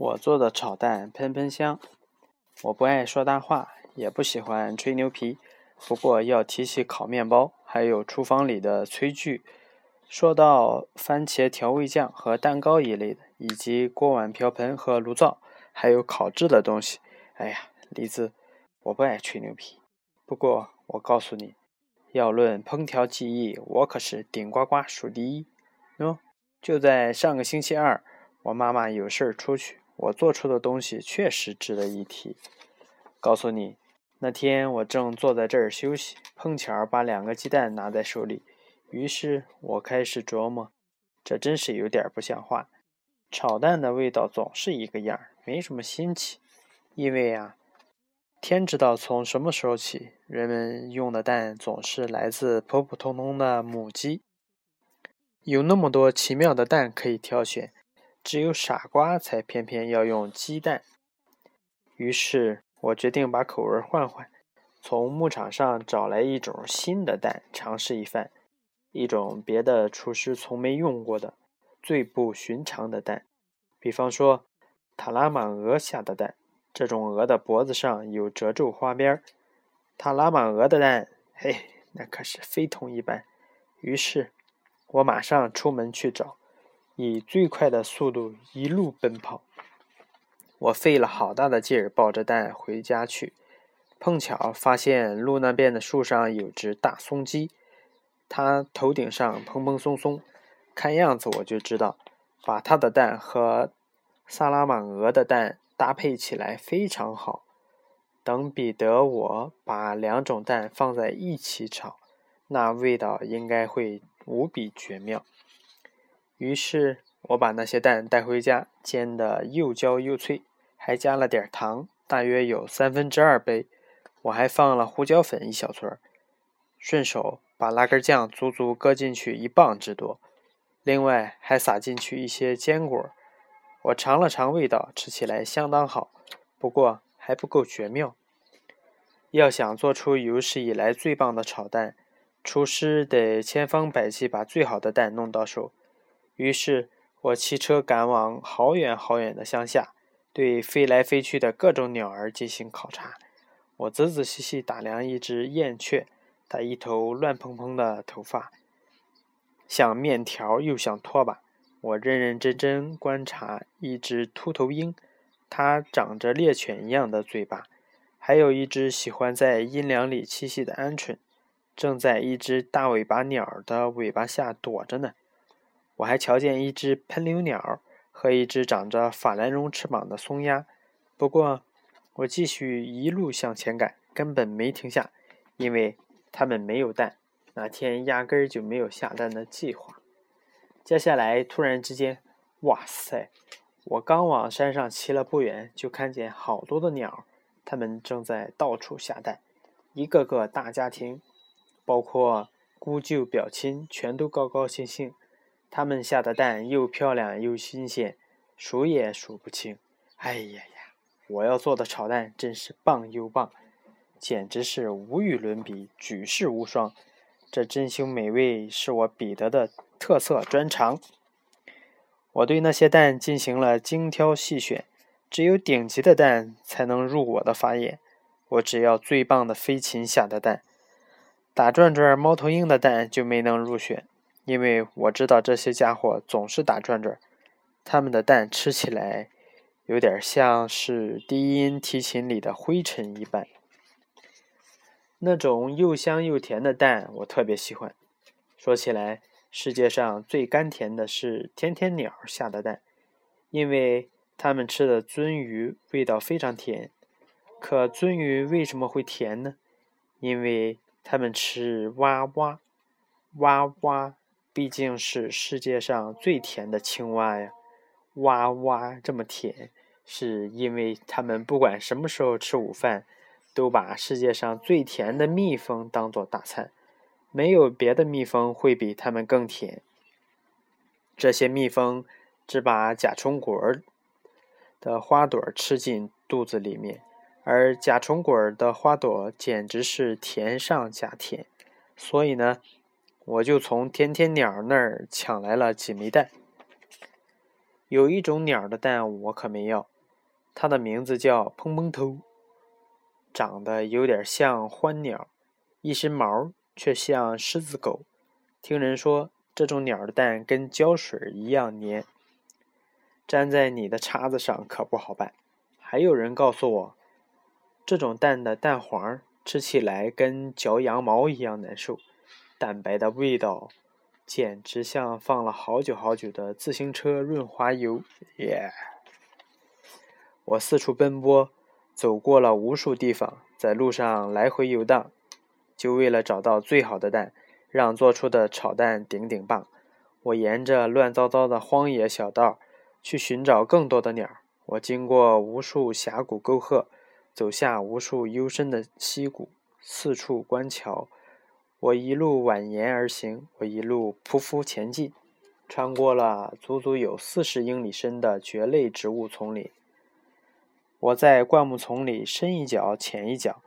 我做的炒蛋喷喷香。我不爱说大话，也不喜欢吹牛皮。不过要提起烤面包，还有厨房里的炊具。说到番茄调味酱和蛋糕一类的，以及锅碗瓢盆和炉灶，还有烤制的东西。哎呀，李子，我不爱吹牛皮。不过我告诉你，要论烹调技艺，我可是顶呱呱数第一。喏，就在上个星期二，我妈妈有事儿出去。我做出的东西确实值得一提。告诉你，那天我正坐在这儿休息，碰巧把两个鸡蛋拿在手里，于是我开始琢磨，这真是有点不像话。炒蛋的味道总是一个样，没什么新奇。因为啊，天知道从什么时候起，人们用的蛋总是来自普普通通的母鸡。有那么多奇妙的蛋可以挑选。只有傻瓜才偏偏要用鸡蛋。于是我决定把口味换换，从牧场上找来一种新的蛋尝试一番，一种别的厨师从没用过的、最不寻常的蛋。比方说，塔拉玛鹅下的蛋，这种鹅的脖子上有褶皱花边塔拉玛鹅的蛋，嘿，那可是非同一般。于是，我马上出门去找。以最快的速度一路奔跑，我费了好大的劲儿抱着蛋回家去，碰巧发现路那边的树上有只大松鸡，它头顶上蓬蓬松松，看样子我就知道，把它的蛋和萨拉玛鹅的蛋搭配起来非常好。等彼得我把两种蛋放在一起炒，那味道应该会无比绝妙。于是我把那些蛋带回家，煎得又焦又脆，还加了点糖，大约有三分之二杯。我还放了胡椒粉一小撮儿，顺手把拉根酱足足搁进去一磅之多，另外还撒进去一些坚果。我尝了尝味道，吃起来相当好，不过还不够绝妙。要想做出有史以来最棒的炒蛋，厨师得千方百计把最好的蛋弄到手。于是我骑车赶往好远好远的乡下，对飞来飞去的各种鸟儿进行考察。我仔仔细细打量一只燕雀，它一头乱蓬蓬的头发，像面条又像拖把。我认认真真观察一只秃头鹰，它长着猎犬一样的嘴巴。还有一只喜欢在阴凉里栖息的鹌鹑，正在一只大尾巴鸟的尾巴下躲着呢。我还瞧见一只喷流鸟和一只长着法兰绒翅膀的松鸦。不过，我继续一路向前赶，根本没停下，因为它们没有蛋，那天压根儿就没有下蛋的计划。接下来，突然之间，哇塞！我刚往山上骑了不远，就看见好多的鸟，它们正在到处下蛋，一个个大家庭，包括姑舅表亲，全都高高兴兴。它们下的蛋又漂亮又新鲜，数也数不清。哎呀呀，我要做的炒蛋真是棒又棒，简直是无与伦比，举世无双。这珍馐美味是我彼得的特色专长。我对那些蛋进行了精挑细选，只有顶级的蛋才能入我的法眼。我只要最棒的飞禽下的蛋，打转转猫头鹰的蛋就没能入选。因为我知道这些家伙总是打转转，他们的蛋吃起来有点像是低音提琴里的灰尘一般。那种又香又甜的蛋，我特别喜欢。说起来，世界上最甘甜的是天天鸟下的蛋，因为它们吃的鳟鱼味道非常甜。可鳟鱼为什么会甜呢？因为它们吃蛙蛙，蛙蛙。毕竟是世界上最甜的青蛙呀，哇哇这么甜，是因为它们不管什么时候吃午饭，都把世界上最甜的蜜蜂当做大餐，没有别的蜜蜂会比它们更甜。这些蜜蜂只把甲虫果儿的花朵吃进肚子里面，而甲虫果儿的花朵简直是甜上加甜，所以呢。我就从天天鸟那儿抢来了几枚蛋。有一种鸟的蛋我可没要，它的名字叫蓬蓬头，长得有点像欢鸟，一身毛却像狮子狗。听人说这种鸟的蛋跟胶水一样粘，粘在你的叉子上可不好办。还有人告诉我，这种蛋的蛋黄吃起来跟嚼羊毛一样难受，蛋白的味道。简直像放了好久好久的自行车润滑油，耶！我四处奔波，走过了无数地方，在路上来回游荡，就为了找到最好的蛋，让做出的炒蛋顶顶棒。我沿着乱糟糟的荒野小道去寻找更多的鸟。我经过无数峡谷沟壑，走下无数幽深的溪谷，四处观瞧。我一路蜿蜒而行，我一路匍匐前进，穿过了足足有四十英里深的蕨类植物丛林。我在灌木丛里深一脚浅一脚，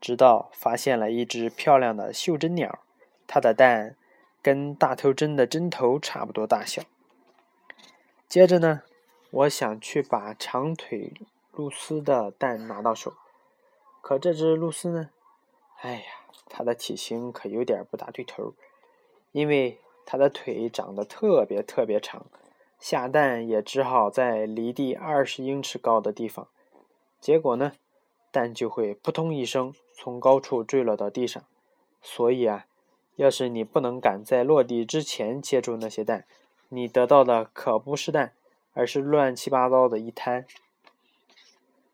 直到发现了一只漂亮的袖珍鸟，它的蛋跟大头针的针头差不多大小。接着呢，我想去把长腿露丝的蛋拿到手，可这只露丝呢？哎呀！它的体型可有点不大对头，因为它的腿长得特别特别长，下蛋也只好在离地二十英尺高的地方。结果呢，蛋就会扑通一声从高处坠落到地上。所以啊，要是你不能赶在落地之前接住那些蛋，你得到的可不是蛋，而是乱七八糟的一滩。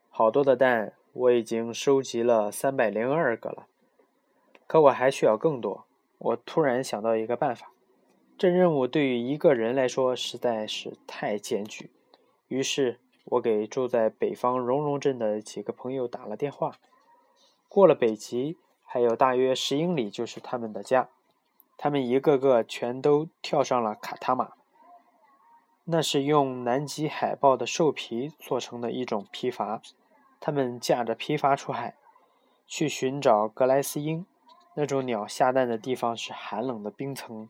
好多的蛋，我已经收集了三百零二个了。可我还需要更多。我突然想到一个办法，这任务对于一个人来说实在是太艰巨。于是，我给住在北方荣荣镇的几个朋友打了电话。过了北极，还有大约十英里就是他们的家。他们一个个全都跳上了卡塔马，那是用南极海豹的兽皮做成的一种皮筏。他们驾着皮筏出海，去寻找格莱斯鹰。那种鸟下蛋的地方是寒冷的冰层。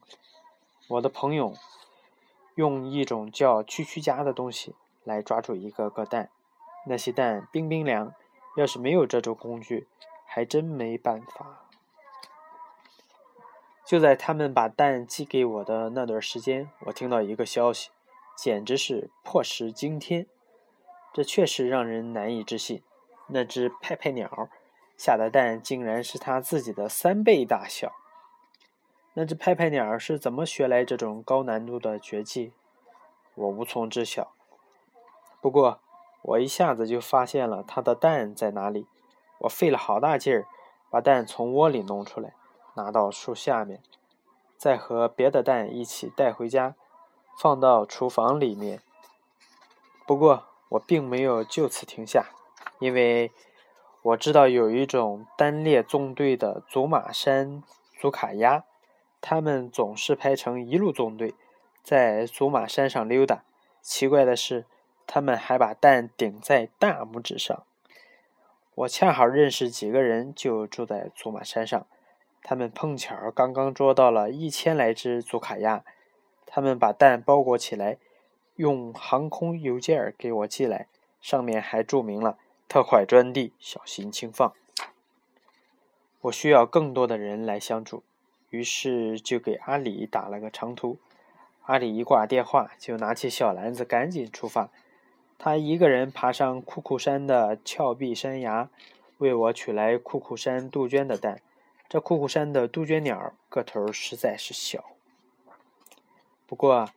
我的朋友用一种叫蛐蛐夹的东西来抓住一个个蛋，那些蛋冰冰凉。要是没有这种工具，还真没办法。就在他们把蛋寄给我的那段时间，我听到一个消息，简直是破石惊天。这确实让人难以置信。那只派派鸟。下的蛋竟然是它自己的三倍大小。那只拍拍鸟是怎么学来这种高难度的绝技？我无从知晓。不过，我一下子就发现了它的蛋在哪里。我费了好大劲儿，把蛋从窝里弄出来，拿到树下面，再和别的蛋一起带回家，放到厨房里面。不过，我并没有就此停下，因为。我知道有一种单列纵队的祖马山祖卡鸭，它们总是排成一路纵队，在祖马山上溜达。奇怪的是，它们还把蛋顶在大拇指上。我恰好认识几个人，就住在祖马山上。他们碰巧刚刚捉到了一千来只祖卡鸭，他们把蛋包裹起来，用航空邮件给我寄来，上面还注明了。特快专递，小心轻放。我需要更多的人来相助，于是就给阿里打了个长途。阿里一挂电话，就拿起小篮子，赶紧出发。他一个人爬上库库山的峭壁山崖，为我取来库库山杜鹃的蛋。这库库山的杜鹃鸟个头实在是小，不过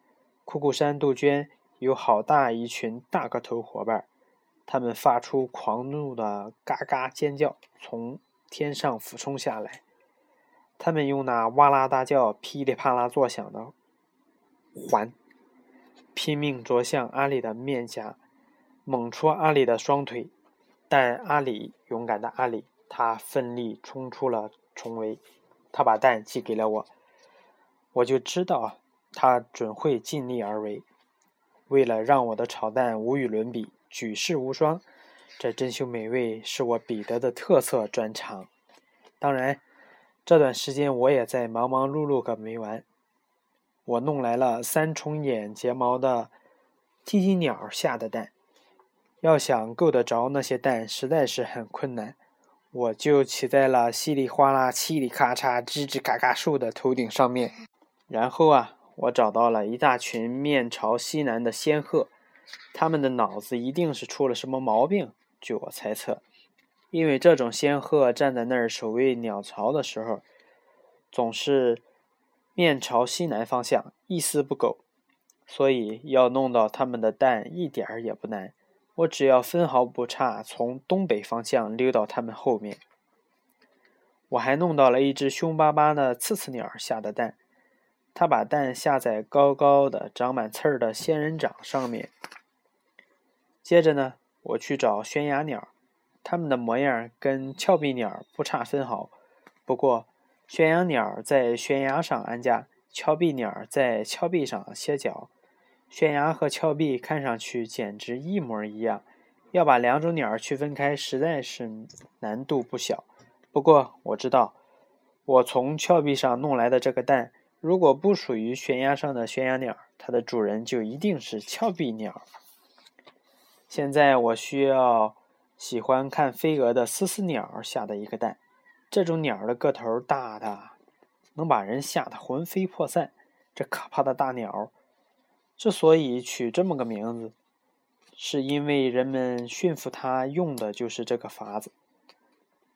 库库山杜鹃有好大一群大个头伙伴。他们发出狂怒的嘎嘎尖叫，从天上俯冲下来。他们用那哇啦大叫、噼里啪啦作响的环，拼命啄向阿里的面颊，猛戳阿里的双腿。但阿里，勇敢的阿里，他奋力冲出了重围。他把蛋寄给了我，我就知道他准会尽力而为。为了让我的炒蛋无与伦比。举世无双，这珍馐美味是我彼得的特色专长。当然，这段时间我也在忙忙碌碌个没完。我弄来了三重眼睫毛的听听鸟下的蛋。要想够得着那些蛋，实在是很困难。我就骑在了稀里哗啦、嘁里咔嚓、吱吱嘎嘎树的头顶上面，然后啊，我找到了一大群面朝西南的仙鹤，他们的脑子一定是出了什么毛病，据我猜测，因为这种仙鹤站在那儿守卫鸟巢的时候，总是面朝西南方向，一丝不苟，所以要弄到他们的蛋一点儿也不难。我只要分毫不差从东北方向溜到他们后面。我还弄到了一只凶巴巴的刺刺鸟下的蛋，他把蛋下在高高的长满刺儿的仙人掌上面。接着呢，我去找悬崖鸟，它们的模样跟峭壁鸟不差分毫，不过悬崖鸟在悬崖上安家，峭壁鸟在峭壁上歇脚。悬崖和峭壁看上去简直一模一样，要把两种鸟区分开实在是难度不小。不过我知道，我从峭壁上弄来的这个蛋，如果不属于悬崖上的悬崖鸟，它的主人就一定是峭壁鸟。现在我需要喜欢看飞蛾的丝丝鸟下的一个蛋，这种鸟的个头大的能把人吓得魂飞魄散。这可怕的大鸟。之所以取这么个名字，是因为人们驯服它用的就是这个法子。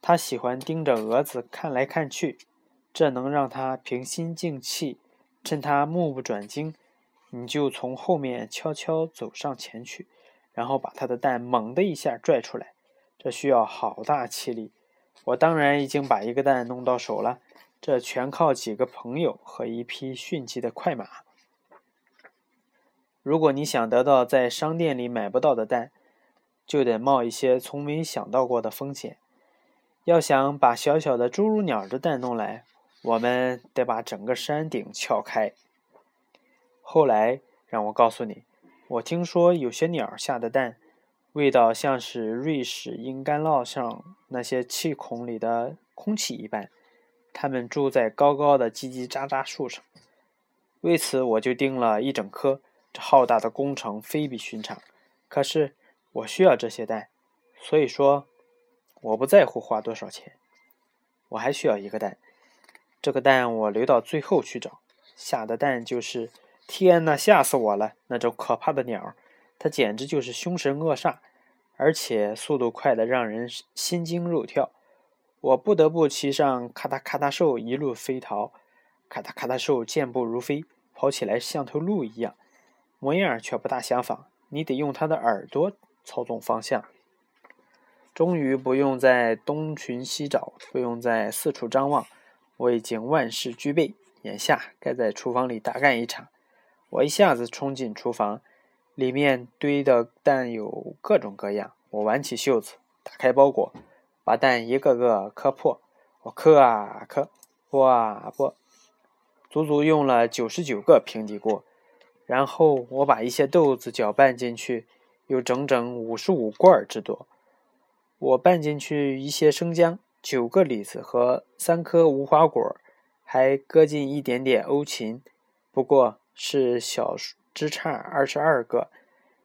它喜欢盯着蛾子看来看去，这能让他平心静气。趁他目不转睛，你就从后面悄悄走上前去，然后把他的蛋猛的一下拽出来。这需要好大气力。我当然已经把一个蛋弄到手了，这全靠几个朋友和一匹迅疾的快马。如果你想得到在商店里买不到的蛋，就得冒一些从没想到过的风险。要想把小小的侏儒鸟的蛋弄来，我们得把整个山顶撬开。后来让我告诉你，我听说有些鸟下的蛋，味道像是瑞士硬干酪上那些气孔里的空气一般。它们住在高高的叽叽喳喳树上，为此我就订了一整颗。这浩大的工程非比寻常，可是我需要这些蛋，所以说我不在乎花多少钱。我还需要一个蛋，这个蛋我留到最后去找。下的蛋就是天哪，吓死我了！那种可怕的鸟，它简直就是凶神恶煞，而且速度快得让人心惊肉跳。我不得不骑上咔嗒咔嗒兽一路飞逃，咔嗒咔嗒兽健步如飞，跑起来像头鹿一样。模样却不大相仿，你得用它的耳朵操纵方向。终于不用再东寻西找，不用再四处张望，我已经万事俱备，眼下该在厨房里大干一场。我一下子冲进厨房，里面堆的蛋有各种各样。我挽起袖子，打开包裹，把蛋一个个磕破。我磕啊磕，剥啊剥，足足用了九十九个平底锅。然后我把一些豆子搅拌进去，有整整五十五罐之多。我拌进去一些生姜、九个李子和三颗无花果，还搁进一点点欧芹，不过是小枝杈二十二个。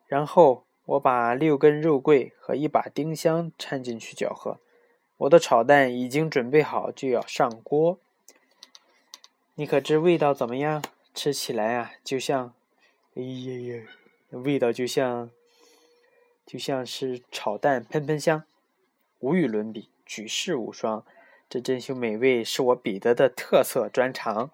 然后我把六根肉桂和一把丁香掺进去搅和。我的炒蛋已经准备好，就要上锅。你可知味道怎么样？吃起来啊，就像……哎呀呀，味道就像，就像是炒蛋喷喷香，无与伦比，举世无双。这珍馐美味是我彼得的特色专长。